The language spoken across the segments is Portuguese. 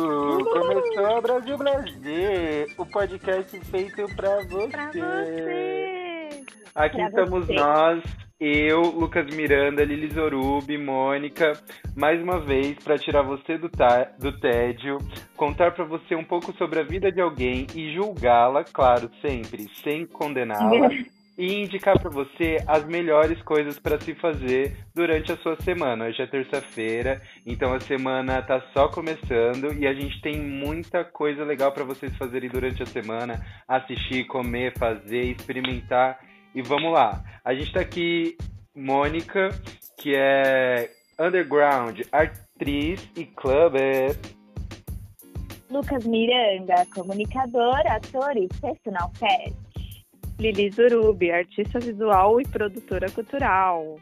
Começou Brasil Brasil, o podcast feito pra você. Pra você. Aqui Pra estamos você. nós, eu, Lucas Miranda, Lili Zorubi, Mônica, mais uma vez para tirar você do, do tédio, contar pra você um pouco sobre a vida de alguém e julgá-la, claro, sempre, sem condená-la. E indicar pra você as melhores coisas pra se fazer durante a sua semana. Hoje é terça-feira, então a semana tá só começando e a gente tem muita coisa legal pra vocês fazerem durante a semana, assistir, comer, fazer, experimentar. E vamos lá. A gente tá aqui, Mônica, que é underground, atriz e clubber. Lucas Miranda, comunicador, ator e personal pet. Lili Zurubi, artista visual e produtora cultural.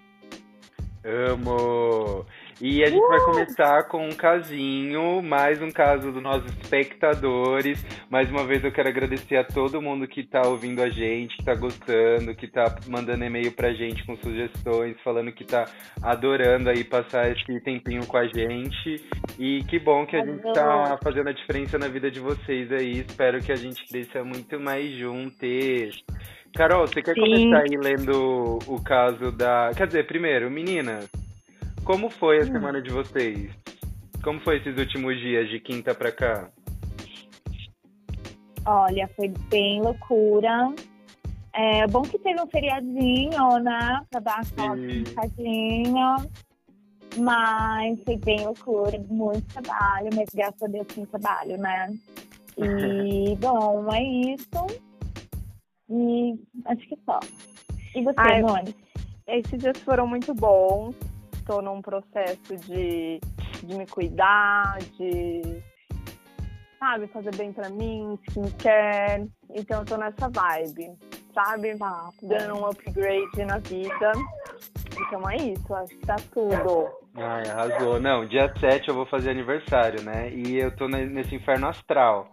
Amo! E a gente vai começar com um casinho, mais um caso dos nossos espectadores. Mais uma vez eu quero agradecer a todo mundo que tá ouvindo a gente, que tá gostando, que tá mandando e-mail pra gente com sugestões, falando que tá adorando aí passar esse tempinho com a gente. E que bom que a gente tá fazendo a diferença na vida de vocês aí. Espero que a gente cresça muito mais juntos. Carol, você quer Sim. começar aí lendo o caso da. Quer dizer, primeiro, meninas, como foi a semana de vocês? Como foi esses últimos dias de quinta pra cá? Olha, foi bem loucura. É bom que teve um feriadinho, né? Pra dar aquela descansadinha. Mas foi bem loucura, muito trabalho, mas graças a Deus tem trabalho, né? E, bom, é isso. E acho que só. E você, Ai, Mônica? Esses dias foram muito bons. Estou num processo de, de me cuidar, de sabe, fazer bem pra mim, skincare. Então eu tô nessa vibe, sabe? Tá, Dando um upgrade na vida. Então é isso, acho que tá tudo. Ai, arrasou. Não, dia 7 eu vou fazer aniversário, né? E eu tô ne- nesse inferno astral.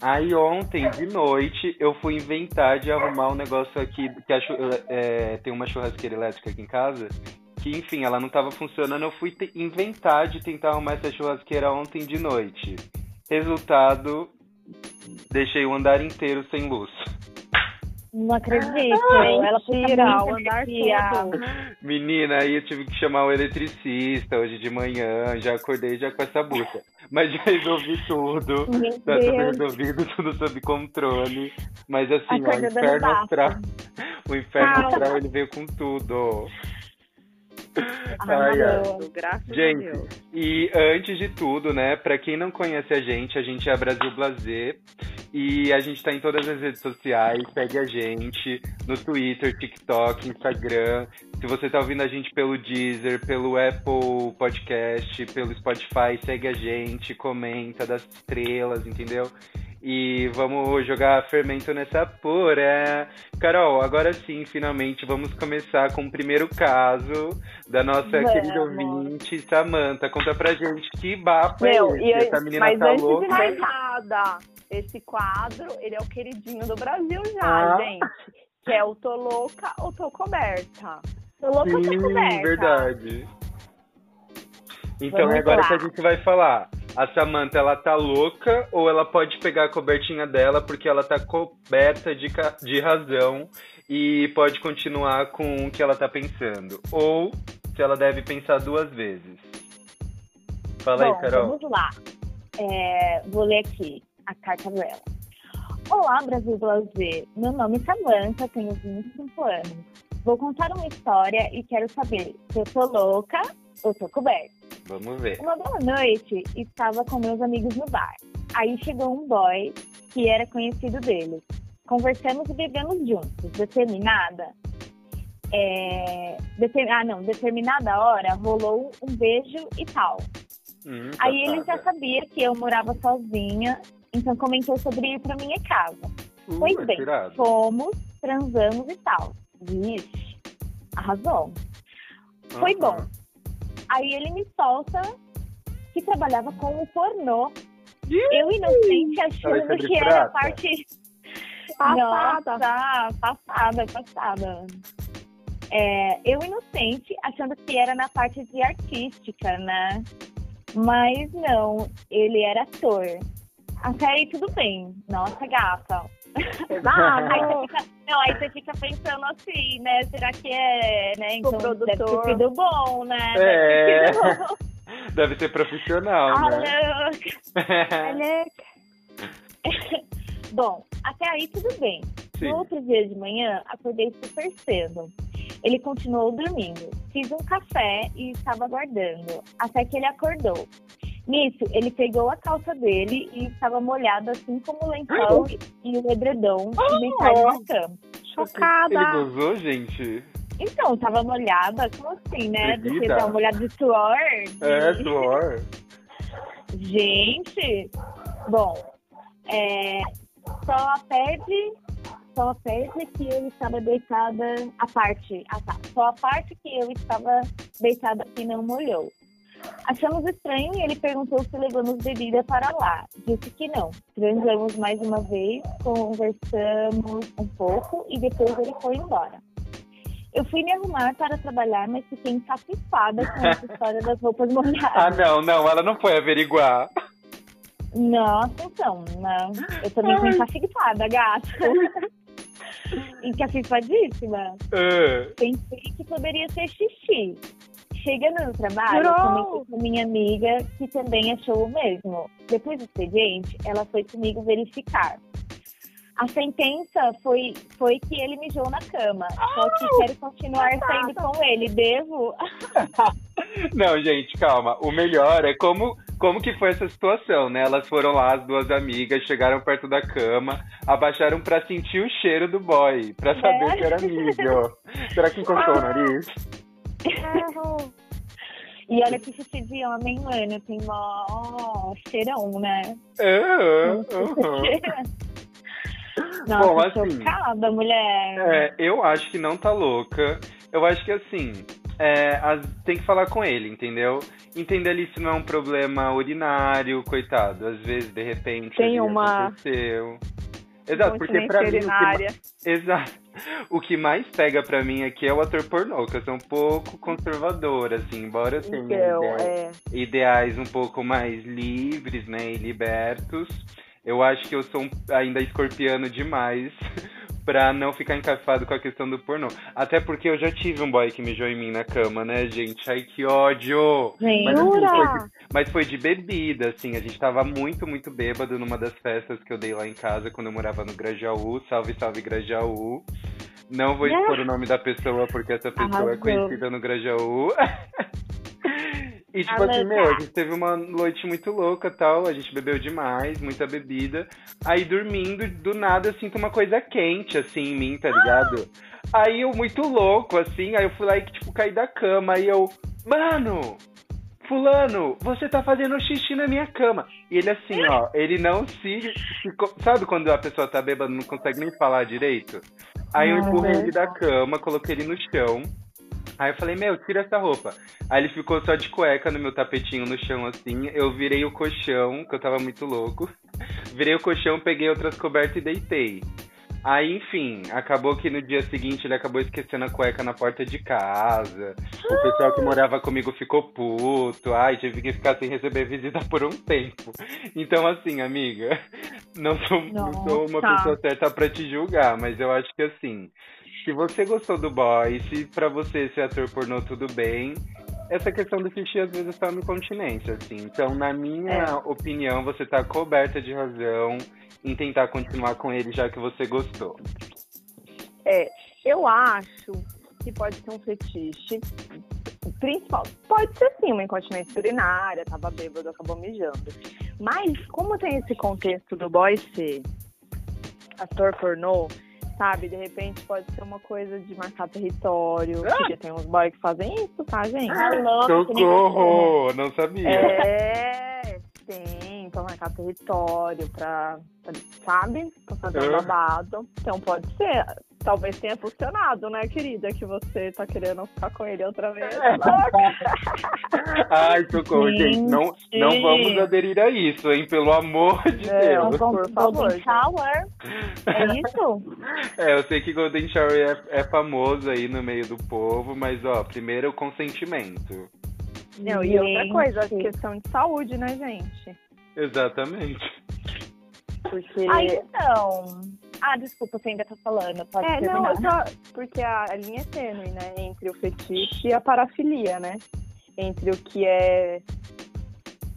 Aí ontem, de noite, eu fui inventar de arrumar um negócio aqui, que a chu- é, tem uma churrasqueira elétrica aqui em casa, que enfim, ela não tava funcionando, eu fui inventar de tentar arrumar essa churrasqueira ontem de noite. Resultado, deixei o andar inteiro sem luz. Não acredito. Ela foi Mentira, muito o andar todo. Menina, aí eu tive que chamar o eletricista hoje de manhã, já acordei já com essa bucha. Mas já resolvi tudo. Meu Tá tudo Deus. resolvido, tudo sob controle. Mas assim, ó, o inferno astral. O inferno astral ele veio com tudo. Ai, ai. Arrasou. Graças a Gente, Deus. E antes de tudo, né, pra quem não conhece a gente, a gente é Brasil Blazer e a gente tá em todas as redes sociais, segue a gente no Twitter, TikTok, Instagram. Se você tá ouvindo a gente pelo Deezer, pelo Apple Podcast, pelo Spotify, segue a gente, comenta, dá estrelas, entendeu? E vamos jogar fermento nessa pura. Carol, agora sim, finalmente, vamos começar com o primeiro caso da nossa Vamos. querida ouvinte, Samanta. Conta pra gente que bafo Meu, é esse? aí- Essa menina mas tá antes louca. de mais nada, esse quadro, ele é o queridinho do Brasil Ah. já, gente. Que é o Tô Louca ou Tô Coberta. Tô louca Sim, pra coberta. verdade. Então Vamos é agora lá. que a gente vai falar. A Samanta, ela tá louca ou ela pode pegar a cobertinha dela porque ela tá coberta de, de razão e pode continuar com o que ela tá pensando? Ou se ela deve pensar duas vezes? Fala Bom, aí, Carol. vamos lá. É, vou ler aqui a carta dela. Olá, Brasil Blazer. Meu nome é Samantha, tenho 25 anos. Vou contar uma história e quero saber se eu tô louca ou tô coberta. Vamos ver. Uma boa noite, estava com meus amigos no bar. Aí chegou um boy que era conhecido deles. Conversamos e bebemos juntos. Determinada. é, deter- ah, não. Determinada hora rolou um beijo e tal. Hum, Aí ele já sabia que eu morava sozinha, então comentou sobre ir pra minha casa. Uh, Pois bem, tirado. fomos, transamos e tal. Vixe, arrasou. Foi bom. Aí ele me solta que trabalhava com o pornô. Eu, inocente, achando que era prata. parte. Passada. Nossa, passada, passada. É, eu inocente, achando que era na parte de artística, né? Mas não, ele era ator. Até aí tudo bem. Nossa, gata. Exato. aí, você fica, não, aí você fica pensando assim, né? Será que é, né? Então produtor. deve ter sido bom, né? É. Deve ter sido bom. Deve ser profissional, Ah, né? louca. Bom, até aí tudo bem. Sim. No outro dia de manhã, acordei super cedo. Ele continuou dormindo. Fiz um café e estava aguardando, até que ele acordou. Nisso, ele pegou a calça dele e estava molhada, assim como o lençol e o edredom e deitado na cama. Ele Chocada. gozou, gente? Então, tava molhada, como assim, né? Que Bebida. tava molhada de suor? É, suor. Gente, bom, é, só perde, só perde que eu estava deitada, a parte, ah tá, só a parte que eu estava deitada que não molhou. Achamos estranho e ele perguntou se levamos bebida para lá. Disse que não. Transamos mais uma vez, conversamos um pouco e depois ele foi embora. Eu fui me arrumar para trabalhar, mas fiquei encapifada com essa história das roupas molhadas. Ah, não, não, ela não foi averiguar. Nossa, então, não. Eu também fui encafifada, gata. Encafifadíssima. Ah, Pensei que poderia ser xixi. Chegando no trabalho, Jurou? comentei com minha amiga, que também achou o mesmo. Depois do expediente, ela foi comigo verificar. A sentença foi, foi que ele mijou na cama. Só que quero continuar saindo com ele. Devo? Não, gente, calma. O melhor é como, como que foi essa situação, né? Elas foram lá, as duas amigas, chegaram perto da cama, abaixaram pra sentir o cheiro do boy, pra saber É. que era amigo. Será que encostou o nariz? E olha que xixi de homem, mano, tem mó cheirão, né? Aham, aham. Nossa, Bom, assim, chocada, mulher. É, eu acho que não tá louca. Eu acho que assim, é, as- tem que falar com ele, entendeu? Entender ali se não é um problema urinário, coitado. Às vezes, de repente, Tem uma- aconteceu. Exato, porque pra mim, que, exato. O que mais pega pra mim aqui é o ator pornô, que eu sou um pouco conservadora, assim, embora eu tenha Então, ideia- é. ideais um pouco mais livres, né, e libertos. Eu acho que eu sou um- ainda escorpiano demais pra não ficar encafado com a questão do pornô. Até porque eu já tive um boy que mijou em mim na cama, né, gente? Ai, que ódio! Gente, Mas, assim, foi de, mas foi de bebida, assim. A gente tava muito, muito bêbado numa das festas que eu dei lá em casa quando eu morava no Grajaú. Salve, salve, Grajaú. Não vou expor o nome da pessoa porque essa pessoa é Arrasou. conhecida no Grajaú. E tipo Arrasou. assim, meu, a gente teve uma noite muito louca tal, a gente bebeu demais, muita bebida. Aí dormindo, do nada eu sinto uma coisa quente, assim, em mim, tá ligado? Aí eu muito louco, assim, aí eu fui lá e, tipo, caí da cama, aí eu, mano, fulano, você tá fazendo xixi na minha cama. E ele assim, ó, ele não se. sabe quando a pessoa tá bêbada e não consegue nem falar direito? Aí eu Uhum. empurrei ele da cama, coloquei ele no chão. Aí eu falei, meu, tira essa roupa. Aí ele ficou só de cueca no meu tapetinho no chão, assim. Eu virei o colchão, que eu tava muito louco. Virei o colchão, peguei outras cobertas e deitei. Aí, enfim, acabou que no dia seguinte ele acabou esquecendo a cueca na porta de casa. O pessoal que morava comigo ficou puto. Ai, tive que ficar sem receber visita por um tempo. Então, assim, amiga, não sou, não sou uma pessoa certa pra te julgar, mas eu acho que assim, se você gostou do boy, se pra você ser ator pornô tudo bem, essa questão do xixi às vezes tá no incontinência, assim. Então, na minha É. opinião, você tá coberta de razão em tentar continuar com ele já que você gostou. É, eu acho que pode ser um fetiche. Principal, pode ser sim uma incontinência urinária, tava bêbado, acabou mijando. Mas como tem esse contexto do boy ser ator pornô, sabe? De repente pode ser uma coisa de marcar território, porque tem uns boys que fazem isso, tá, gente? Alô, Socorro! Não sabia. É, tem, pra marcar território, pra, pra- sabe? Pra fazer um Ah. babado. Então pode ser. Talvez tenha funcionado, né, querida? Que você tá querendo ficar com ele outra vez. Ai, socorro, gente. Não, não vamos aderir a isso, hein? Pelo amor de Não, Deus. por favor. Golden Shower. É isso? É, eu sei que Golden Shower é, é famoso aí no meio do povo, mas ó, primeiro o consentimento. Não, e outra Gente. coisa, questão de saúde, né, gente? Exatamente. Porque. Ah, então. Ah, desculpa, você ainda tá falando. Pode É, não, terminar. eu só, porque a, a linha é tênue, né? Entre o fetiche e a parafilia, né? Entre o que é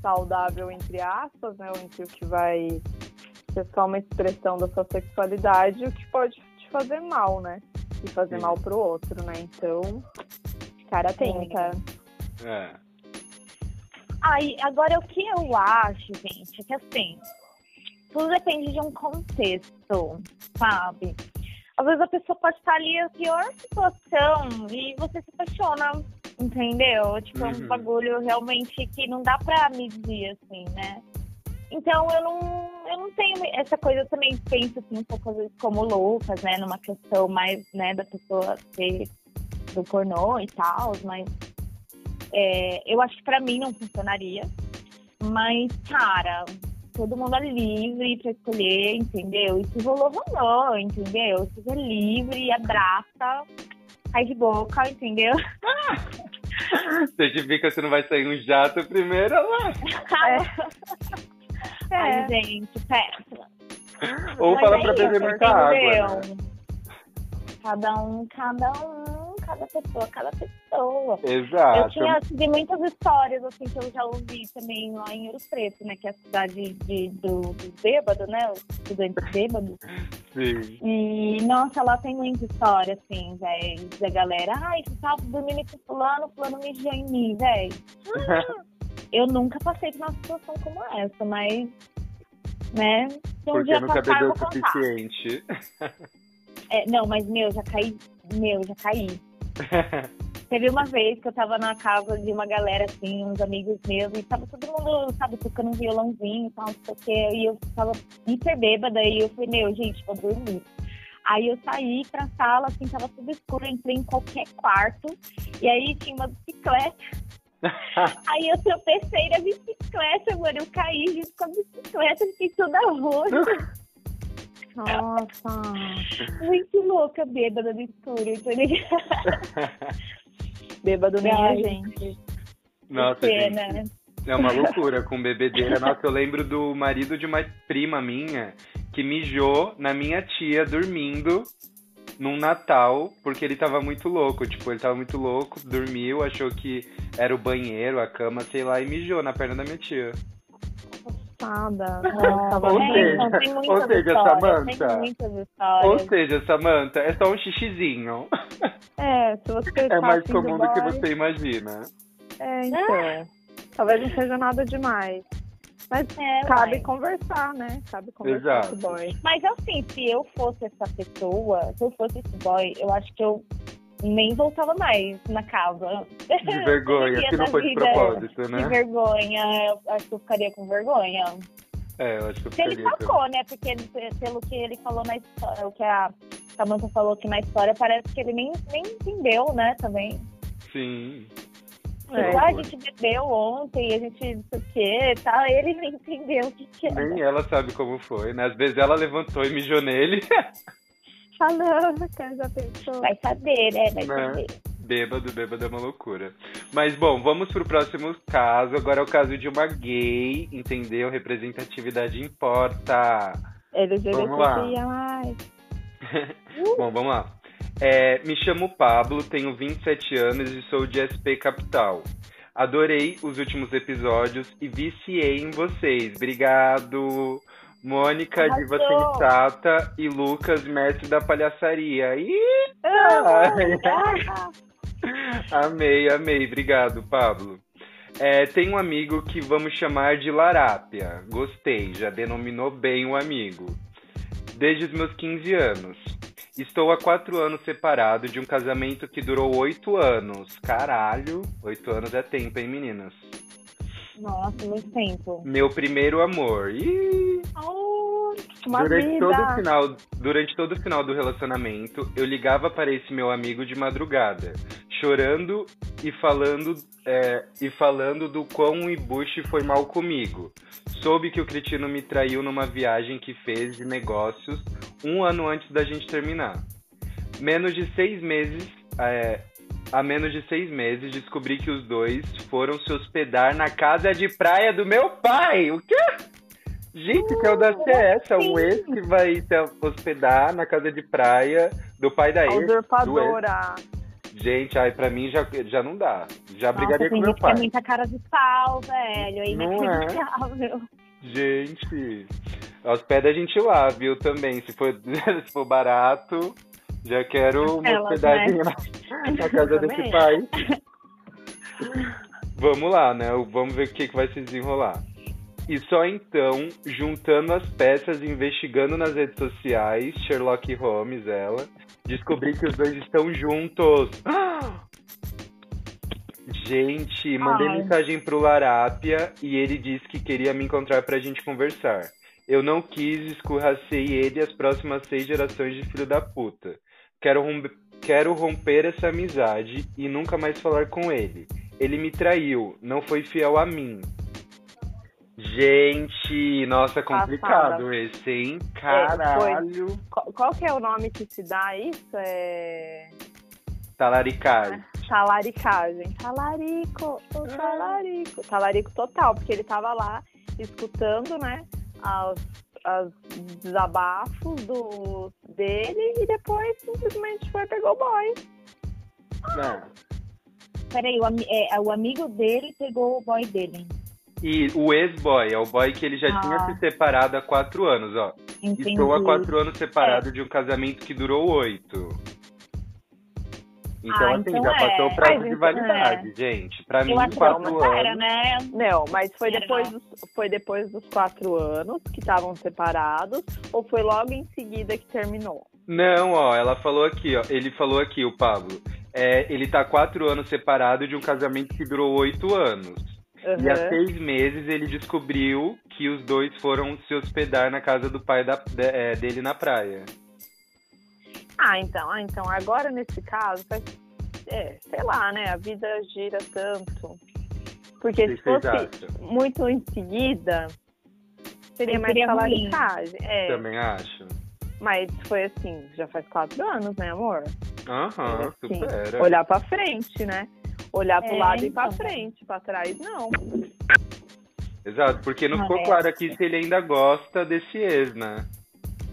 saudável, entre aspas, né? Ou entre o que vai ser só uma expressão da sua sexualidade e o que pode te fazer mal, né? E fazer Sim. mal pro outro, né? Então, cara, atenta. É. Aí, agora o que eu acho, gente, é que assim, tudo depende de um contexto, sabe? Às vezes a pessoa pode estar ali na pior situação e você se apaixona, entendeu? Tipo, é Uhum. um bagulho realmente que não dá pra medir, assim, né? Então eu não, eu não tenho essa coisa, eu também penso assim, um pouco como o Lucas, né? Numa questão mais, né, da pessoa ser do pornô e tal, mas é, eu acho que pra mim não funcionaria. Mas, cara, todo mundo é livre pra escolher, entendeu? E se rolou, rolou, entendeu? Se é livre, abraça, cai de boca, entendeu? Certifica se não vai sair um jato primeiro, lá. É. Ai, gente, péssima. Ou Mas fala é pra beber muita água. né? Cada um, cada um, cada pessoa, cada pessoa. Eu Exato. tinha tive muitas histórias assim que eu já ouvi também lá em Ouro Preto, né? Que é a cidade de, do, do bêbado, né? Os estudantes bêbados. Sim. E, nossa, lá tem muita história, assim, velho, da galera. Ai, você tava dormindo com fulano, fulano mijou em mim, velho. Eu nunca passei por uma situação como essa, mas, né? Um Porque dia nunca passar, eu bebeu o suficiente. É, não, mas, meu, já caí, meu, já caí. Teve uma vez que eu tava na casa de uma galera, assim, uns amigos meus, e tava todo mundo, sabe, tocando um violãozinho e tal, não sei o quê, e eu tava hiper bêbada, e eu falei, meu, gente, vou dormir. Aí eu saí pra sala, assim, tava tudo escuro, entrei em qualquer quarto, e aí tinha uma bicicleta, aí eu tropecei na bicicleta, mano, eu caí junto com a bicicleta, fiquei toda roxa, Nossa. muito louca, bêbada no escuro, entendeu? Bêbado nem Ai, a gente. Nossa, Que gente. pena. É uma loucura com bebedeira. Nossa, eu lembro do marido de uma prima minha que mijou na minha tia dormindo num Natal, porque ele tava muito louco. Tipo, ele tava muito louco, dormiu, achou que era o banheiro, a cama, sei lá, e mijou na perna da minha tia. Passada. Ou É, seja, tem ou seja, Samantha, Ou seja, Samantha, é só um xixizinho. É, se você É tá mais comum do que você imagina. É, então. Talvez não seja nada demais. Mas É, cabe uai. conversar, né? Cabe conversar Exato. com o boy. Mas assim, se eu fosse essa pessoa, se eu fosse esse boy, eu acho que eu nem voltava mais na casa. De vergonha, Dia se não foi de vida. propósito, De né? vergonha, eu acho que eu ficaria com vergonha. É, eu acho que eu Se ele ficaria. também. sacou, né? Porque ele- pelo que ele falou na história, o que a Samantha falou que na história, parece que ele nem, nem entendeu, né, também. Sim. É. Tipo, ah, a gente bebeu ontem, a gente não sei o quê, tá? Ele nem entendeu o que, que era. Nem ela sabe como foi, né? Às vezes ela levantou e mijou nele. Falando, cara, já pensou. Vai saber, né? Vai Né? saber. Bêbado, bêbado é uma loucura. Mas bom, vamos pro próximo caso. Agora é o caso de uma gay, entendeu? Representatividade importa. Vamos lá. LGBTQIA+. Bom, vamos lá. É, me chamo Pablo, tenho 27 anos e sou de SP Capital. Adorei os últimos episódios e viciei em vocês. Obrigado. Mônica, Arrasou. diva sensata e Lucas, mestre da palhaçaria. Ih, Ah, amei, amei. Obrigado, Pablo. É, tem um amigo que vamos chamar de Larápia. Gostei, já denominou bem o amigo. Desde os meus 15 anos. Estou há quatro anos separado de um casamento que durou oito anos. Caralho, oito anos é tempo, hein, meninas? Nossa, muito tempo. Meu primeiro amor. Ih, uma durante vida. todo o final, durante todo o final do relacionamento, eu ligava para esse meu amigo de madrugada, chorando e falando é, e falando do quão o Ibushi foi mal comigo. Soube que o cretino me traiu numa viagem que fez de negócios um ano antes da gente terminar. Menos de seis meses, é, há menos de seis meses, descobri que os dois foram se hospedar na casa de praia do meu pai. O quê? Gente, que audácia é essa? Um ex que vai se hospedar na casa de praia do pai da ex. do ex. usurpadora. Gente, ai, pra mim já, já não dá. Já Nossa, brigaria com tem meu é pai. muita cara de pau, velho. É é? inacreditável. Gente, hospeda a gente lá, viu? Também. Se for, se for barato, já quero uma Elas, hospedagem né? na, na casa desse Também. pai. Vamos lá, né? Vamos ver o que, que vai se desenrolar. E só então, juntando as peças e investigando nas redes sociais, Sherlock Holmes, ela, descobri que os dois estão juntos. Gente, mandei Ai. mensagem pro Larápia e ele disse que queria me encontrar pra gente conversar. Eu não quis, escorracei ele e as próximas seis gerações de filho da puta. Quero, romper, quero romper essa amizade e nunca mais falar com ele. Ele me traiu, não foi fiel a mim. Gente, nossa, complicado esse, hein? Caralho. Qual, qual que é o nome que se dá a isso? É. Talaricai. Talaricagem. Talarico, Ah. o talarico. Talarico total, porque ele tava lá escutando, né, as, as desabafos do, dele e depois simplesmente foi e pegou o boy. Não. Peraí, o, é, o amigo dele pegou o boy dele. E o ex-boy, é o boy que ele já Ah. tinha se separado há quatro anos, ó. Entendi. Estou há quatro anos separado de um casamento que durou oito. Então, Ah, assim, então já é. passou o prazo Mas de então validade, gente. Pra mim, quatro não anos. era, né? Não, mas foi Era depois, dos, foi depois dos quatro anos que estavam separados ou foi logo em seguida que terminou? Não, ó, ela falou aqui, ó. Ele falou aqui, o Pablo. É, ele tá quatro anos separado de um casamento que durou oito anos. E há seis meses ele descobriu que os dois foram se hospedar na casa do pai da- de- é, dele na praia. Ah, então, ah, então agora nesse caso, faz- é, sei lá, né? A vida gira tanto. Porque se fosse acham? muito em seguida, seria mais talaricagem. É, Também acho. mas foi assim, já faz quatro anos, né, amor? Aham, Assim, supera. Olhar pra frente, né? Olhar pro É, lado e pra então. frente, pra trás, não. Exato, porque não ficou é. claro aqui se ele ainda gosta desse ex, né?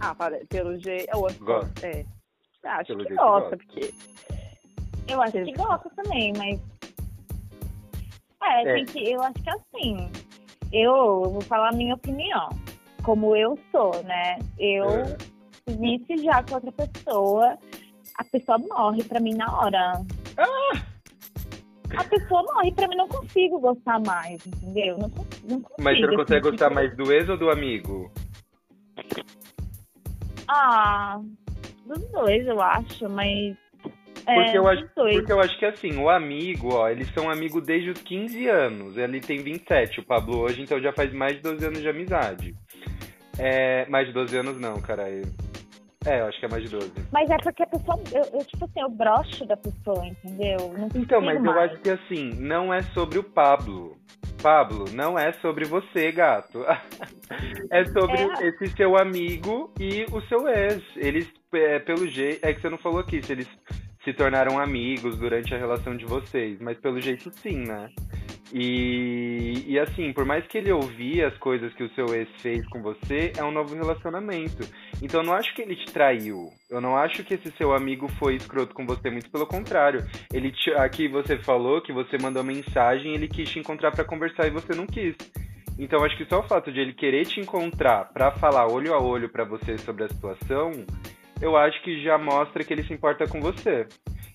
Ah, pelo jeito. eu acho- Gosta. É. Acho Pelo que gosta, gosta. porque. Eu acho que gosta também, mas. É, É. tem que. Eu acho que assim. Eu vou falar a minha opinião. Como eu sou, né? Eu É. visse já com outra pessoa, a pessoa morre pra mim na hora. A pessoa morre pra mim, não consigo gostar mais, entendeu? Não, não consigo. Mas você não consegue assim, gostar mais do ex ou do amigo? Ah, dos dois, eu acho, mas. É, Porque eu acho, porque eu acho que assim, o amigo, ó, eles são amigos desde os 15 anos. Ele tem 27, o Pablo hoje, então já faz mais de 12 anos de amizade. É, mais de 12 anos não, cara. É, eu acho que é mais de 12. Mas é porque a pessoa, eu, eu, tipo assim, eu broxo da pessoa, entendeu? Não Então, mas eu mais. acho que assim, não é sobre o Pablo. Pablo, não é sobre você, gato. É sobre É. esse seu amigo e o seu ex. Eles, é, pelo jeito. É que você não falou aqui se eles se tornaram amigos durante a relação de vocês, mas pelo jeito sim, né? E, e assim, por mais que ele ouvia as coisas que o seu ex fez com você, é um novo relacionamento. Então eu não acho que ele te traiu. Eu não acho que esse seu amigo foi escroto com você, muito pelo contrário. Ele te, aqui você falou que você mandou mensagem, ele quis te encontrar pra conversar e você não quis. Então acho que só o fato de ele querer te encontrar pra falar olho a olho pra você sobre a situação, eu acho que já mostra que ele se importa com você.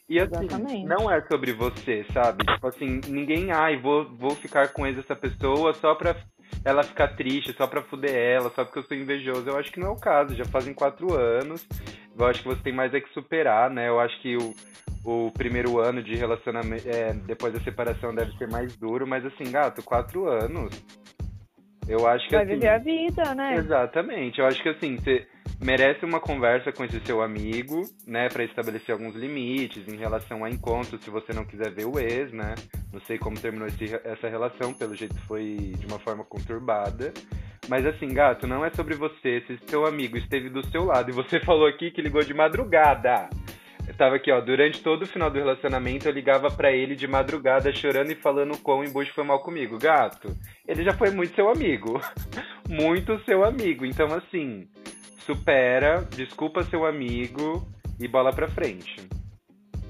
E assim, Exatamente. não é sobre você, sabe? Tipo assim, ninguém, ai, vou, vou ficar com ex dessa pessoa só pra ela ficar triste, só pra fuder ela, só porque eu sou invejoso. Eu acho que não é o caso, já fazem quatro anos. Eu acho que você tem mais é que superar, né? Eu acho que o, o primeiro ano de relacionamento, é, depois da separação, deve ser mais duro, mas assim, gato, quatro anos. Eu acho que Vai assim, viver a vida, né? Exatamente. Eu acho que assim, você merece uma conversa com esse seu amigo, né, para estabelecer alguns limites em relação a encontros, se você não quiser ver o ex, né? Não sei como terminou esse, essa relação, pelo jeito foi de uma forma conturbada. Mas assim, gato, não é sobre você. Se seu amigo esteve do seu lado e você falou aqui que ligou de madrugada. Eu tava aqui, ó, durante todo o final do relacionamento eu ligava para ele de madrugada chorando e falando quão embuste foi mal comigo. Gato, ele já foi muito seu amigo. muito seu amigo. Então, assim, supera, desculpa seu amigo e bola pra frente.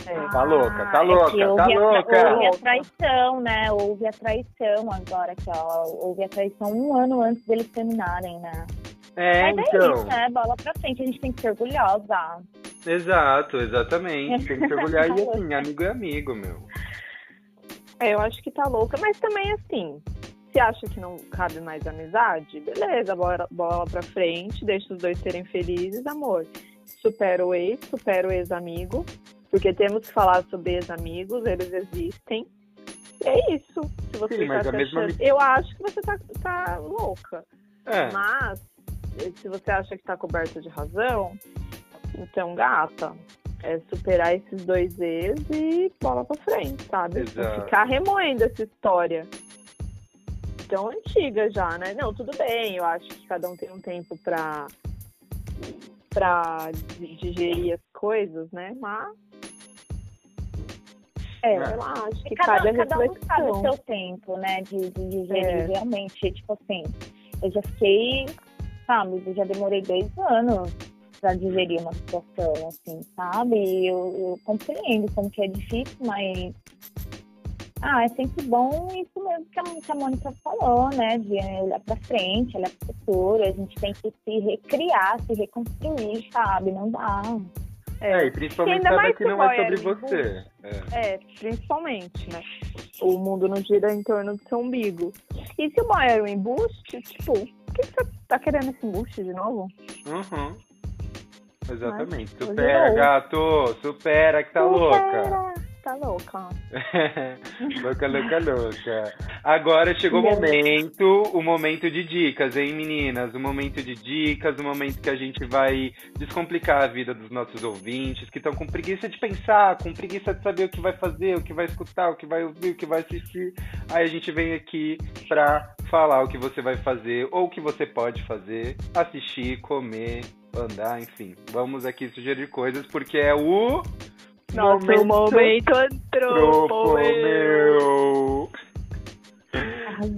É. Tá louca, tá Ah, louca, é tá louca. Houve a traição, né? Houve a traição agora, que ó, houve a traição um ano antes deles terminarem, né? É, Mas é então. isso, né? Bola pra frente, a gente tem que ser orgulhosa. Exato, exatamente. Tem que se orgulhar. E assim, amigo é amigo, meu. É, eu acho que tá louca, mas também assim, se acha que não cabe mais amizade, beleza, bola, bola pra frente, deixa os dois serem felizes, amor. Supera o ex, supera o ex-amigo, porque temos que falar sobre ex-amigos, eles existem. E é isso. Se você Sim, tá mesma achando- ami- Eu acho que você tá, tá louca. É. Mas, se você acha que tá coberta de razão, então, gata, é superar esses dois ex e bola pra frente, sabe? Exato. ficar remoendo essa história tão antiga já, né? Não, tudo bem, eu acho que cada um tem um tempo pra, pra di- digerir as coisas, né? Mas. É, É. lá, acho que Cada, cabe a cada um sabe o seu tempo, né? De, de digerir. É. Realmente, tipo assim, eu já fiquei, sabe, eu já demorei dois anos pra digerir uma situação, assim, sabe? E eu, eu compreendo como que é difícil, mas. Ah, é sempre bom isso mesmo que a, que a Mônica falou, né? De olhar pra frente, olhar pro futuro. A gente tem que se recriar, se reconstruir, sabe? Não dá. É, e principalmente saber que não é sobre você. É. É, principalmente, né? O mundo não gira em torno do seu umbigo. E se o boy era um embuste, tipo, por que você tá querendo esse embuste de novo? Uhum. Exatamente. Mas, Supera, eu- gato. Supera que tá louca. Supera. Tá louca. louca, louca, louca. Agora chegou o momento, o momento de dicas, hein, meninas? O momento de dicas, o momento que a gente vai descomplicar a vida dos nossos ouvintes, que estão com preguiça de pensar, com preguiça de saber o que vai fazer, o que vai escutar, o que vai ouvir, o que vai assistir. Aí a gente vem aqui pra falar o que você vai fazer ou o que você pode fazer, assistir, comer, andar, enfim. Vamos aqui sugerir coisas porque é o Nossa, o momento entrou, Tropo, meu.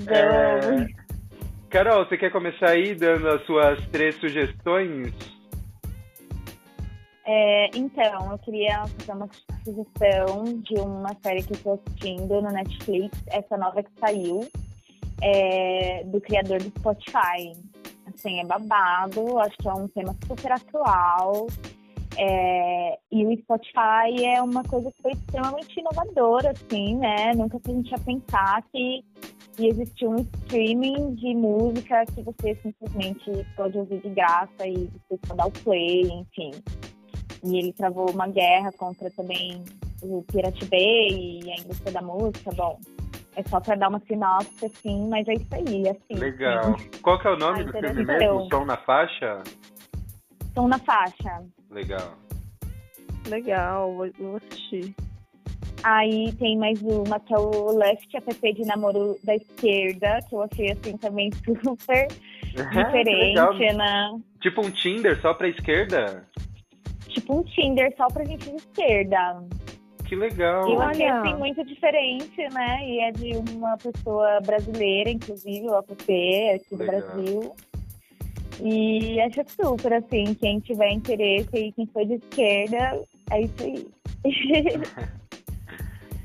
É... Carol, você quer começar aí dando as suas três sugestões? É, então, eu queria fazer uma sugestão de uma série que eu tô assistindo no Netflix, essa nova que saiu, é, do criador do Spotify. Assim, é babado, acho que é um tema super atual. É, e o Spotify é uma coisa que foi extremamente inovadora, assim, né? Nunca a gente ia pensar que ia existir um streaming de música que você simplesmente pode ouvir de graça e você só dá o play, enfim. E ele travou uma guerra contra também o Pirate Bay e a indústria da música. Bom, é só pra dar uma sinopse, assim, mas é isso aí, assim. Legal. Qual que é o nome Ai, do filme mesmo? Som na faixa? Estão na faixa. Legal. Legal, vou, vou assistir. Aí tem mais uma que é o Left App de Namoro da Esquerda, que eu achei, assim, também super Legal. diferente, né? Tipo um Tinder só pra esquerda? Tipo um Tinder só pra gente de esquerda. Que legal. Eu achei Olha. assim muito diferente, né? E é de uma pessoa brasileira, inclusive, o APP, aqui do. Brasil. E acho super, assim, quem tiver interesse e quem for de esquerda, é isso aí.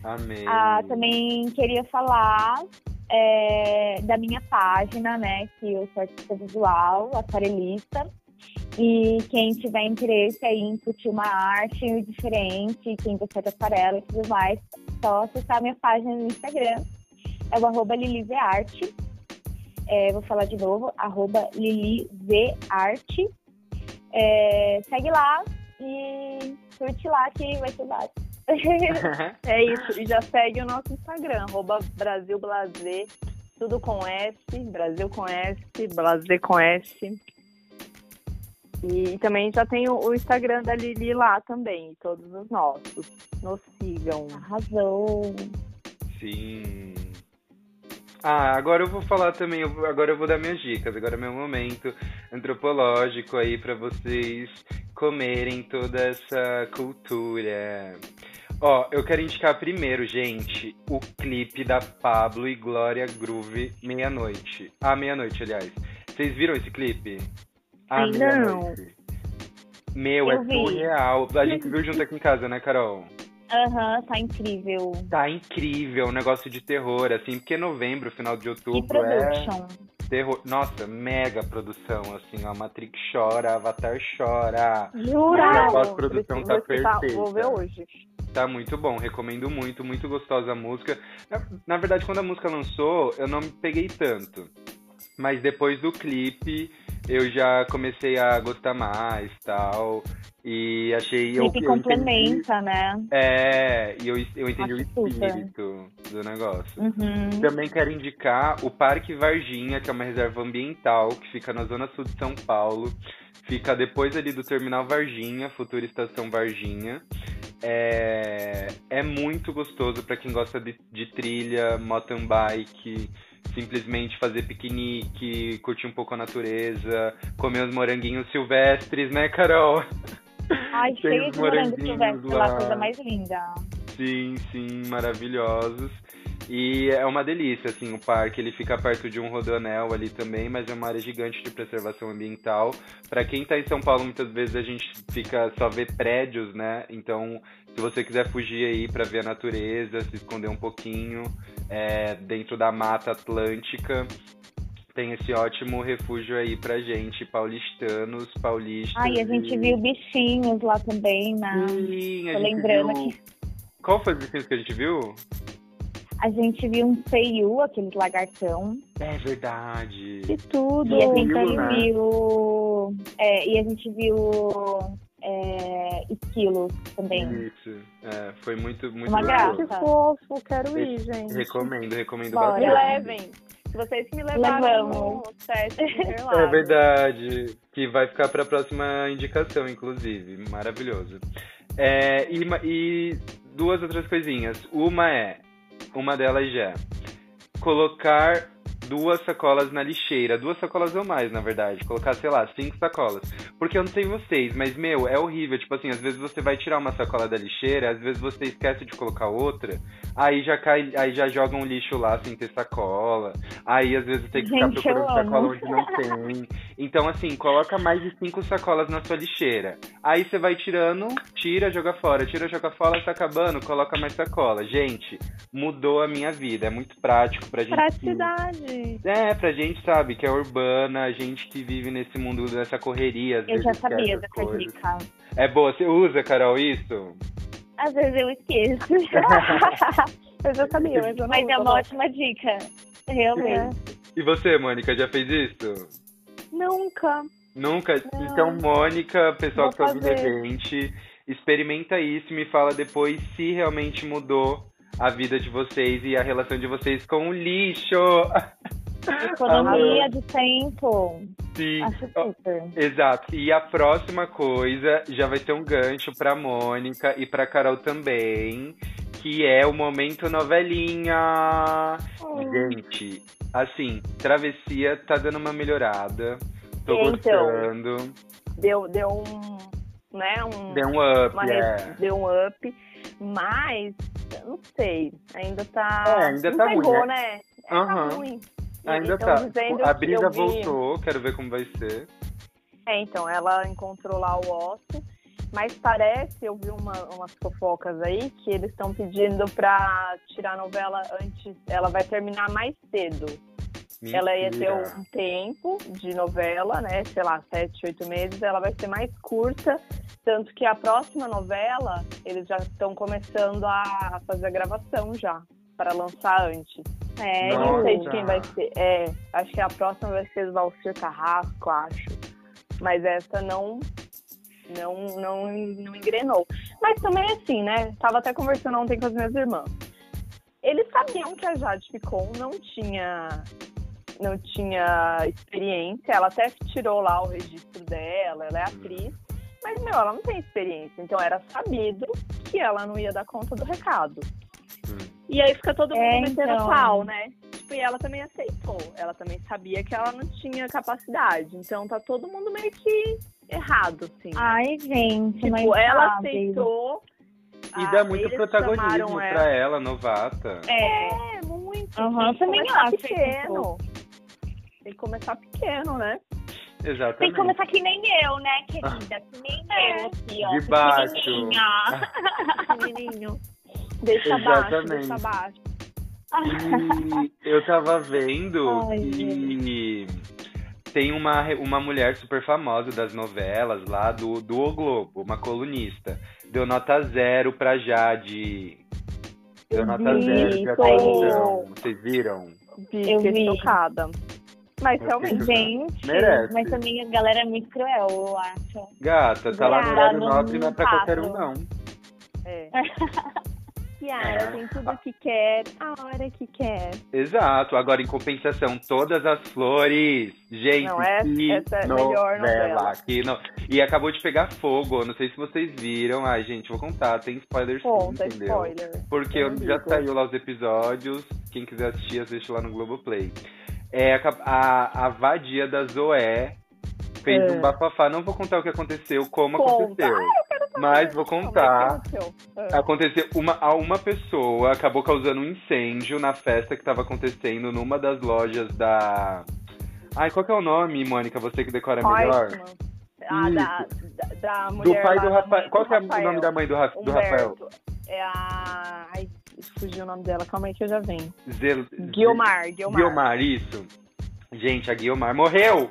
Amei. ah, também queria falar é, da minha página, né? Que eu sou artista visual, aquarelista. E quem tiver interesse aí em curtir uma arte diferente, quem gostar de aquarela e tudo mais, só acessar a minha página no Instagram. É o arroba lilizearte. É, vou falar de novo, arroba lilizearte. É, segue lá e curte lá que vai ser básico. É isso, e já segue o nosso Instagram, arroba Brasil Blazer tudo com S, Brasil com S, Blazer com S. E também já tem o, o Instagram da Lili lá também, todos os nossos. Nos sigam. Arrasou. Sim. Ah, agora eu vou falar também, eu- agora eu vou dar minhas dicas. Agora é meu momento antropológico aí pra vocês comerem toda essa cultura. Ó, eu quero indicar primeiro, gente, o clipe da Pablo e Glória Groove Meia-Noite. Ah, meia-noite, aliás. Vocês viram esse clipe? Ah, Meia-Noite. Meu, Eu é vi. surreal. A gente viu junto aqui em casa, né, Carol? Aham, tá incrível. Tá incrível, um negócio de terror, assim, porque novembro, final de outubro é production. terror. Nossa, mega produção, assim, a Matrix chora, Avatar chora. Jura? A pós-produção tá perfeita. Vou ver hoje. Tá muito bom, recomendo muito, muito gostosa a música. Na, na verdade, quando a música lançou, eu não me peguei tanto. Mas depois do clipe, eu já comecei a gostar mais tal. E achei. O eu, clipe eu entendi- complementa, né? É, e eu, eu entendi o espírito do negócio. Uhum. Também quero indicar o Parque Varginha, que é uma reserva ambiental que fica na zona sul de São Paulo. Fica depois ali do Terminal Varginha, futura estação Varginha. É, é muito gostoso para quem gosta de, de trilha, mountain bike, simplesmente fazer piquenique, curtir um pouco a natureza, comer os moranguinhos silvestres, né, Carol? Ai, cheio de moranguinhos silvestre lá. lá, coisa mais linda. Sim, sim, maravilhosos. E é uma delícia, assim, o parque, ele fica perto de um rodoanel ali também, mas é uma área gigante de preservação ambiental. Para quem tá em São Paulo, muitas vezes a gente fica só vê prédios, né? Então, se você quiser fugir aí para ver a natureza, se esconder um pouquinho é, dentro da Mata Atlântica, tem esse ótimo refúgio aí pra gente, paulistanos, paulistas. Ai, a gente e- viu bichinhos lá também, né? Sim, a Tô gente lembrando viu... que Qual foi os bichinhos que a gente viu? a gente viu um feiu, aqueles lagartão. É verdade. E tudo. E a Viu, gente né? viu. é, e a gente viu esquilos também. Isso. É, foi muito, muito Uma graça. Que fofo, quero ir, gente. Recomendo, recomendo Bora. Me bastante. levem. Se vocês me levaram no. É verdade. Que vai ficar para a próxima indicação, inclusive. Maravilhoso. É, e, e duas outras coisinhas. Uma é, uma delas já, é colocar duas sacolas na lixeira. Duas sacolas ou mais, na verdade. Colocar, sei lá, cinco sacolas. Porque eu não sei vocês, mas, meu, é horrível. Tipo assim, às vezes você vai tirar uma sacola da lixeira, às vezes você esquece de colocar outra, aí já cai, aí já joga um lixo lá sem ter sacola. Aí às vezes tem que ficar Gente, procurando sacola onde não tem. Então, assim, coloca mais de cinco sacolas na sua lixeira. Aí você vai tirando, tira, joga fora, tira, joga fora, tá acabando, coloca mais sacola. Gente, mudou a minha vida. É muito prático pra gente. Praticidade. É, pra gente, sabe, que é urbana, a gente que vive nesse mundo dessa correria. Às Eu vezes já sabia dessa coisas. dica. É boa, você usa, Carol, isso? Às vezes eu esqueço. Eu já sabia, mas eu não Mas é uma ótima dica. Realmente. E você, Mônica, já fez isso? Nunca. Nunca? Não. Então, Mônica, pessoal Vou que tá ouvindo a gente, experimenta isso e me fala depois se realmente mudou a vida de vocês e a relação de vocês com o lixo. Economia de tempo. Sim. Acho super. Exato. E a próxima coisa já vai ser um gancho pra Mônica e pra Carol também, que é o momento novelinha. Gente, assim, Travessia tá dando uma melhorada. Tô Então. gostando. Deu, deu um. Né, um, Deu um up, uma é. deu um up. Mas, não sei. Ainda tá. É, ainda não tá pegou, ruim, né? É, Aham. Tá ruim. E Ainda estão tá. dizendo A Brisa vi- voltou, quero ver como vai ser. É, então, ela encontrou lá o osso, mas parece, eu vi uma, umas fofocas aí, que eles estão pedindo pra tirar a novela antes, ela vai terminar mais cedo. Ela ia ter Mentira. um tempo de novela, né, sei lá, sete, oito meses, ela vai ser mais curta, tanto que a próxima novela, eles já estão começando a fazer a gravação já, para lançar antes. É, Eu não sei de Nossa. quem vai ser. É, acho que a próxima vai ser do Valcir Carrasco, acho. Mas essa não, não, não, não engrenou. Mas também assim, né? Tava até conversando ontem com as minhas irmãs. Eles sabiam que a Jade ficou, não tinha não tinha experiência, ela até tirou lá o registro dela, ela é atriz, mas meu, ela não tem experiência, então era sabido que ela não ia dar conta do recado. E aí fica todo mundo É, metendo então. pau, né? Tipo, e ela também aceitou. Ela também sabia que ela não tinha capacidade. Então tá todo mundo meio que errado, assim. Ai, gente, mas tipo, ela sabe? aceitou. E ah, dá muito eles protagonismo chamaram pra ela, novata. É, É, muito. Aham, Tem que também começar acho, pequeno. Tem que começar pequeno, né? Exatamente. tem que começar que nem eu, né, querida? Que nem É. eu aqui, ó. De baixo. pequenininha. Deixa abaixo, Exatamente. deixa abaixo. E eu tava vendo Ai, que tem uma, uma mulher super famosa das novelas lá do, do O Globo, uma colunista. Deu nota zero pra Jade. Deu Eu nota vi, zero atuação. Vocês viram? Vi, Eu fiquei vi. chocada. Mas realmente, Gente, Merece. mas também a galera é muito cruel, eu acho. Gata, tá lá no Gata, horário não nobre, não é pra qualquer um, não. é. Kiara É. tem tudo que quer, a hora que quer. Exato. Agora, em compensação, todas as flores. Gente, Não, essa- que essa é melhor novela. Que no... E acabou de pegar fogo. Não sei se vocês viram. Ai, gente, vou contar. Tem spoiler sim, Conta, entendeu? spoiler. Porque Eu já ligo. saiu lá os episódios. Quem quiser assistir, assiste lá no Globoplay. É, a, a, a vadia da Zoé fez É. um bafafá. Não vou contar o que aconteceu, como Conta. aconteceu. Ah, saber. Mas vou contar. aconteceu? É. Aconteceu uma, a uma pessoa acabou causando um incêndio na festa que estava acontecendo numa das lojas da. Ai, qual que é o nome, Mônica? Você que decora melhor? Ah, da, da, da Do mulher pai do Rafael. Qual que é o nome da mãe do, do Rafael? É a. Ai, fugiu o nome dela. Calma aí que eu já venho. Zel... Guilmar, Guilmar. Guilmar, isso. Gente, a Guilmar morreu!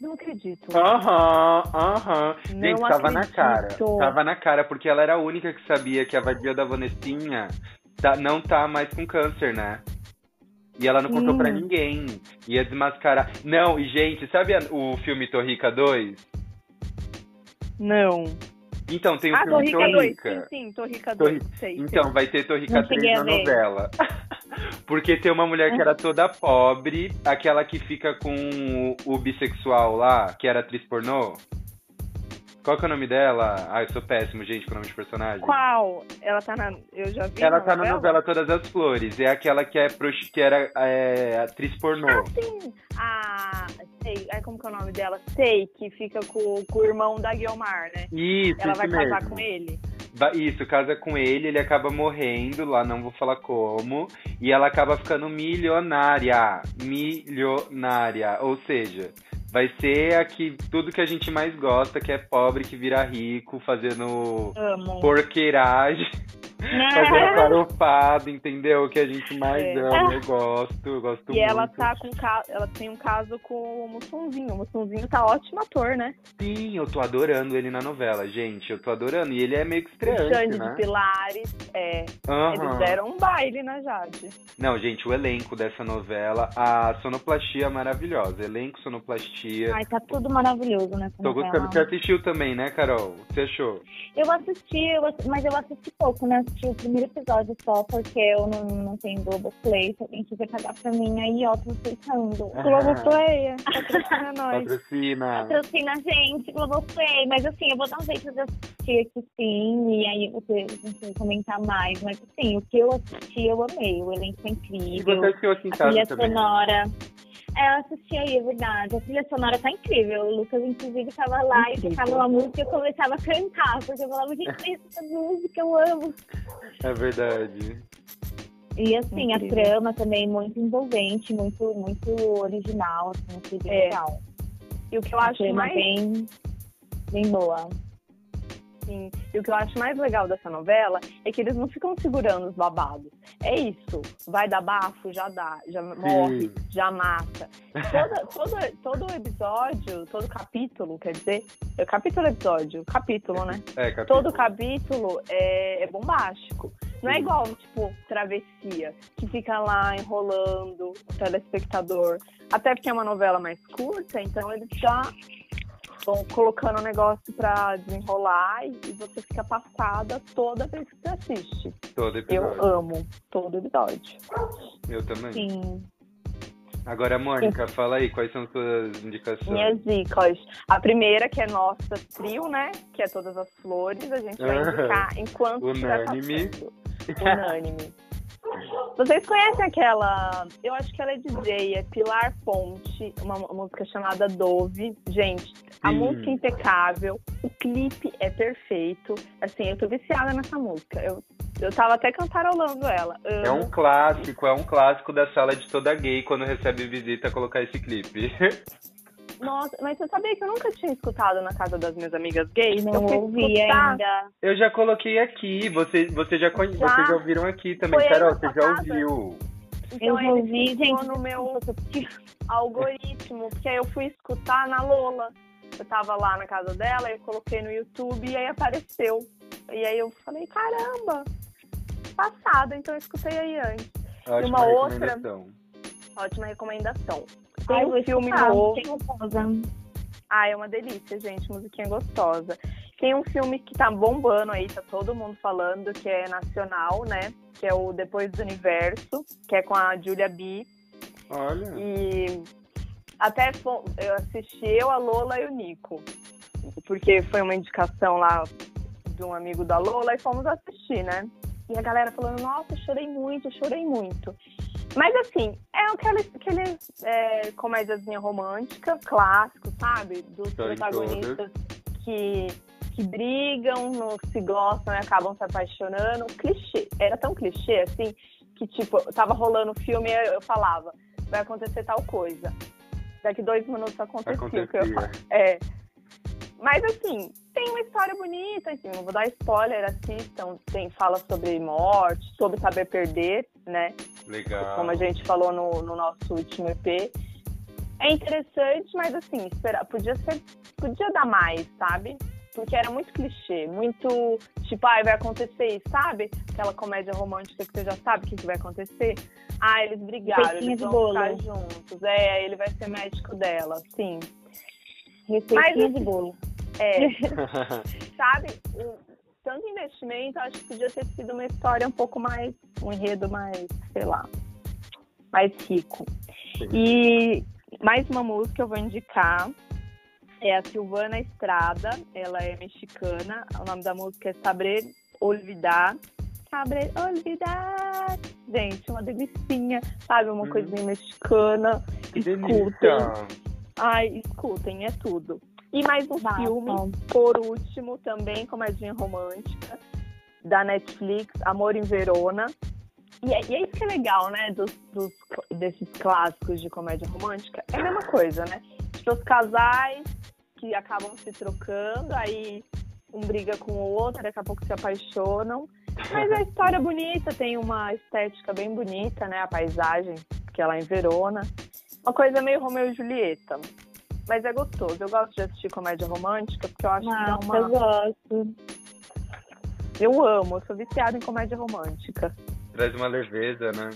Não acredito. Aham, aham. Não Gente, tava na cara. acredito. Tava na cara, porque ela era a única que sabia que a vadia da Vanessinha tá- não tá mais com câncer, né? E ela não contou Sim. pra ninguém. Ia desmascarar. Não, e gente, sabe a- o filme Torrica 2? Não. Então, tem o ah, filme Torrica 2. Torrica. Sim, sim, Torrica Torri- 2. Sei, Então, vai ter Torrica Não 3 cheguei a na ver. novela. Porque tem uma mulher que era toda pobre, aquela que fica com o, o bissexual lá, que era atriz pornô. Qual que é o nome dela? Ah, eu sou péssimo, gente, com o nome de personagem. Qual? Ela tá na. Eu já vi. Ela tá na novela Todas as Flores. É aquela que, é prosti- que era é, atriz pornô. Sim. Ah, sei. Como que é o nome dela? Sei, que fica com, com o irmão da Guilmar, né? Isso, Ela vai casar mesmo. com ele? Isso, casa com ele, ele acaba morrendo, lá não vou falar como, e ela acaba ficando milionária. Milionária. Ou seja, vai ser aqui tudo que a gente mais gosta, que é pobre, que vira rico, fazendo Amo. porqueiragem, fazendo farofado, entendeu? Que a gente mais É. ama, eu gosto, eu gosto E muito. ela tá com ela tem um caso com o Mussunzinho. O Mussunzinho tá ótimo ator, né? Sim, eu tô adorando ele na novela, gente. Eu tô adorando. E ele é meio que estreante, Xande né? de Pilares. É, Aham. Eles deram um baile na Jade. Não, gente, o elenco dessa novela, a sonoplastia é maravilhosa. Elenco, sonoplastia. Ai, tá tudo maravilhoso nessa Tô novela. gostando. Você assistiu também, né, Carol? Você achou? Eu assisti, eu ass- mas eu assisti pouco, né? Assisti o primeiro episódio só, porque eu não, não tenho Globoplay. Se alguém quiser pagar pra mim, aí, ó, tô aceitando. Ah. Globoplay, patrocina nós. Patrocina. Patrocina a gente, Globoplay. Mas assim, eu vou dar um jeito de assistir aqui sim, e aí você, você comentar mais. Mas assim, o que eu assisti, eu amei. O elenco é E incrível. você assistiu aqui em A casa trilha também? sonora. É, eu assisti aí, é verdade. A trilha sonora tá incrível. O Lucas, inclusive, tava lá Incrível. e tocava uma música e eu começava a cantar, porque eu falava, gente, essa música eu amo. É verdade. E assim, Incrível. a trama também muito envolvente, muito, muito original, assim, bem É. legal. E o que eu A acho mais bem, bem boa. Sim. E o que eu acho mais legal dessa novela é que eles não ficam segurando os babados. É isso. Vai dar bafo, já dá. Já morre, já mata. Toda, todo, todo episódio, todo capítulo, quer dizer, é capítulo episódio, capítulo, né? É, capítulo. Todo capítulo é, é bombástico. Não é igual, tipo, travessia, que fica lá enrolando o telespectador. Até porque é uma novela mais curta, então eles já vão colocando o negócio pra desenrolar e, você fica passada toda vez que você assiste. Todo episódio. Eu amo todo episódio. Eu também. Sim. Agora, Mônica, fala aí, quais são suas indicações? Minhas dicas. A primeira, que é nossa trio, né? Que é Todas as Flores. A gente vai indicar enquanto Unânime. Unânime. Vocês conhecem aquela. Eu acho que ela é DJ, é Pilar Ponte, uma música chamada Dove. Gente, a música é impecável, o clipe é perfeito. Assim, eu tô viciada nessa música. Eu, eu tava até cantarolando ela. É um clássico, é um clássico da sala de toda gay quando recebe visita colocar esse clipe. Nossa, mas você sabia que eu nunca tinha escutado na casa das minhas amigas gays? Não eu ouvi escutar. ainda. Eu já coloquei aqui, você, você já, conhe... Já? vocês já ouviram aqui também. Foi Carol, você já casa? ouviu. Então Eu ouvi, gente. no meu algoritmo, porque aí eu fui escutar na Lola. Eu tava lá na casa dela, eu coloquei no YouTube e aí apareceu. E aí eu falei, caramba, passada, então eu escutei aí antes. Ótima uma outra- recomendação. Ótima recomendação. Tem Ai, um filme escutar, novo. Ah, é uma delícia, gente, musiquinha gostosa. Tem um filme que tá bombando aí, tá todo mundo falando, que é nacional, né? Que é o Depois do Universo, que é com a Julia B. Olha, E até eu assisti eu, a Lola e o Nico. Porque foi uma indicação lá de um amigo da Lola e fomos assistir, né? E a galera falando, nossa, chorei muito, chorei muito. Mas assim, é aquele, aquele é, comédiazinha romântica, clássico, sabe? Dos protagonistas que, que brigam, não se gostam e acabam se apaixonando. Clichê. Era tão clichê, assim, que tipo, tava rolando o filme e eu falava, vai acontecer tal coisa. Daqui dois minutos acontecia. o que eu acontecia. falo. É. Mas assim, tem uma história bonita, assim, não vou dar spoiler, assistam. Tem, fala sobre morte, sobre saber perder, né? Legal. Como a gente falou no, no nosso último EP. É interessante, mas assim, espera, podia ser, podia dar mais, sabe? Porque era muito clichê, muito tipo, ai, vai acontecer isso, sabe? Aquela comédia romântica que você já sabe o que, que vai acontecer. Ah, eles brigaram, eles vão bolo. ficar juntos. É, ele vai ser médico dela, sim. Receitinha Mas, de bolo. É, sabe? O- tanto investimento, acho que podia ter sido uma história um pouco mais, um enredo mais, sei lá, mais rico. E mais uma música eu vou indicar. É a Silvana Estrada, ela é mexicana. O nome da música é Saber Olvidar. Saber Olvidar. Gente, uma delicinha, sabe? Uma Hum. coisinha mexicana. que Escutem. delícia. Ai, escutem, é tudo. E mais um filme, por último, também comédia romântica, da Netflix, Amor em Verona. E é, e é isso que é legal, né, dos, dos- desses clássicos de comédia romântica. É a mesma coisa, né? Tipo, os casais que acabam se trocando, aí um briga com o outro, daqui a pouco se apaixonam. Mas a história é bonita, tem uma estética bem bonita, né? A paisagem, que é lá em Verona. Uma coisa meio Romeu e Julieta. Mas é gostoso. Eu gosto de assistir comédia romântica, porque eu acho que dá Nossa, eu uma... gosto. Eu amo, eu sou viciada em comédia romântica. Traz uma leveza, né?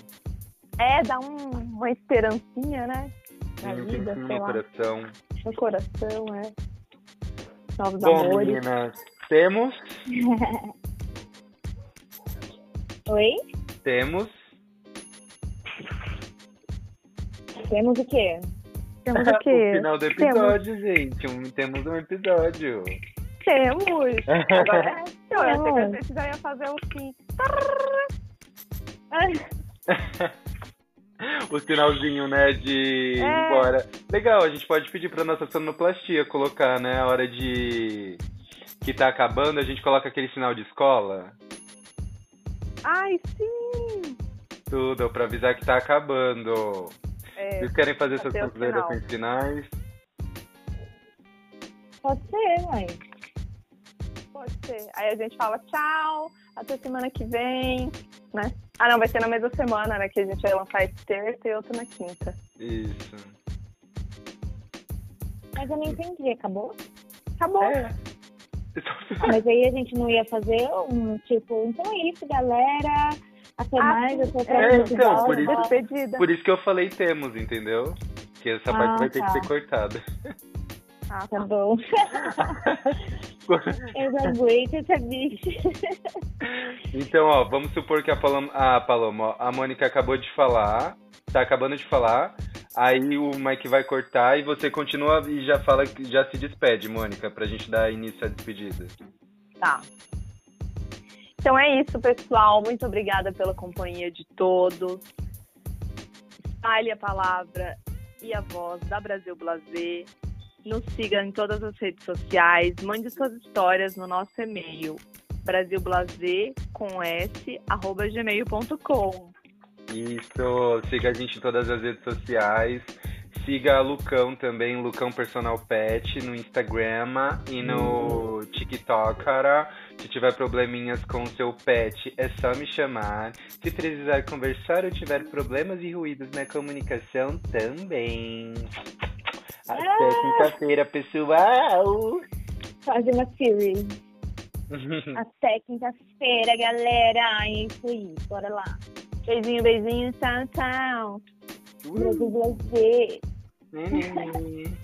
É, dá um- uma esperancinha, né? Na Sim, vida, sei no lá. coração. No coração, é. Novos Bom, amores. meninas, temos, Oi? temos Temos o quê? Temos o o quê? final do episódio, gente. Um- temos um episódio. Temos. Agora, é. eu Temos. gente já ia fazer o fim. o sinalzinho, né, de ir É. embora. Legal, a gente pode pedir pra nossa sonoplastia colocar, né, a hora de que tá acabando, a gente coloca aquele sinal de escola. Ai, sim! Tudo, pra avisar que tá acabando. É, Vocês querem fazer o considerações finais? Pode ser, mãe. pode ser. Aí a gente fala tchau, até semana que vem, né? Ah, não, vai ser na mesma semana, né? Que a gente vai lançar esse terça e outro na quinta. Isso. Mas eu não entendi, acabou? Acabou. É. Ah, Mas aí a gente não ia fazer um tipo, então é isso, galera. Até Ah, mais, eu tô É, então, por isso- Despedida. Por isso que eu falei temos, entendeu? Que essa Ah, parte vai ter tá. que ser cortada. Ah, tá bom. Eu não aguento essa bicha. Então, ó, vamos supor que a Paloma, a Paloma, ó, a Mônica acabou de falar, tá acabando de falar, aí o Mike vai cortar e você continua e já fala, já se despede, Mônica, pra gente dar início à despedida. Tá. Então é isso, pessoal. Muito obrigada pela companhia de todos. Espalhe a palavra e a voz da Brasil Blazer. Nos siga em todas as redes sociais. Mande suas histórias no nosso e-mail brasilblazer com s arroba gmail.com. Isso, siga a gente em todas as redes sociais. Siga a Lucão também, Lucão Personal Pet, no Instagram e no TikTok, cara. Se tiver probleminhas com o seu pet, é só me chamar. Se precisar conversar ou tiver problemas e ruídos na comunicação, também. Até Ah! quinta-feira, pessoal! Fazer uma series. Até quinta-feira, galera. É isso aí. Bora lá. Beijinho, beijinho. Tchau, tchau. Brasil Blazer. Neném.